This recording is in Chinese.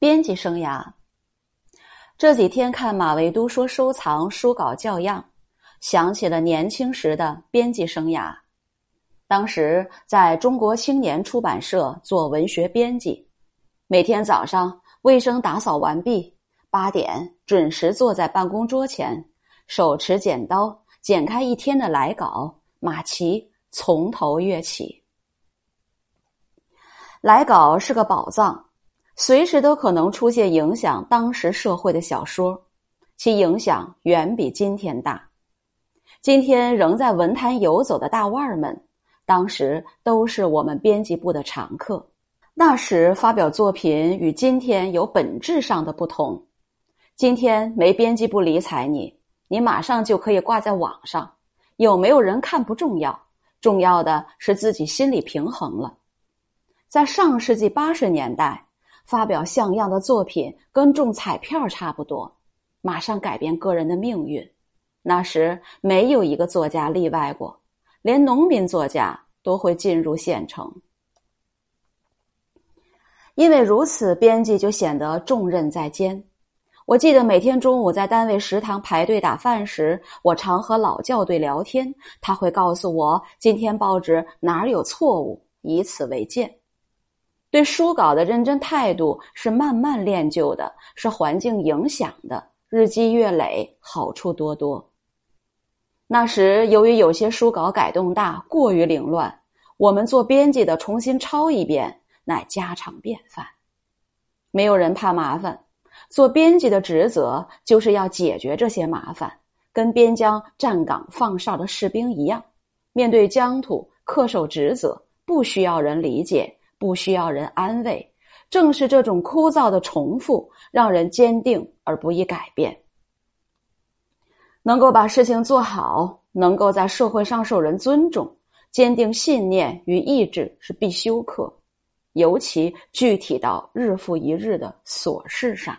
编辑生涯。这几天看马未都说收藏书稿教样，想起了年轻时的编辑生涯。当时在中国青年出版社做文学编辑，每天早上卫生打扫完毕，八点准时坐在办公桌前，手持剪刀剪开一天的来稿，马奇从头阅起。来稿是个宝藏。随时都可能出现影响当时社会的小说，其影响远比今天大。今天仍在文坛游走的大腕儿们，当时都是我们编辑部的常客。那时发表作品与今天有本质上的不同。今天没编辑部理睬你，你马上就可以挂在网上。有没有人看不重要，重要的是自己心理平衡了。在上世纪八十年代。发表像样的作品跟中彩票差不多，马上改变个人的命运。那时没有一个作家例外过，连农民作家都会进入县城。因为如此，编辑就显得重任在肩。我记得每天中午在单位食堂排队打饭时，我常和老校对聊天，他会告诉我今天报纸哪儿有错误，以此为鉴。对书稿的认真态度是慢慢练就的，是环境影响的，日积月累，好处多多。那时由于有些书稿改动大，过于凌乱，我们做编辑的重新抄一遍，乃家常便饭。没有人怕麻烦，做编辑的职责就是要解决这些麻烦，跟边疆站岗放哨的士兵一样，面对疆土恪守职责，不需要人理解。不需要人安慰，正是这种枯燥的重复，让人坚定而不易改变。能够把事情做好，能够在社会上受人尊重，坚定信念与意志是必修课，尤其具体到日复一日的琐事上。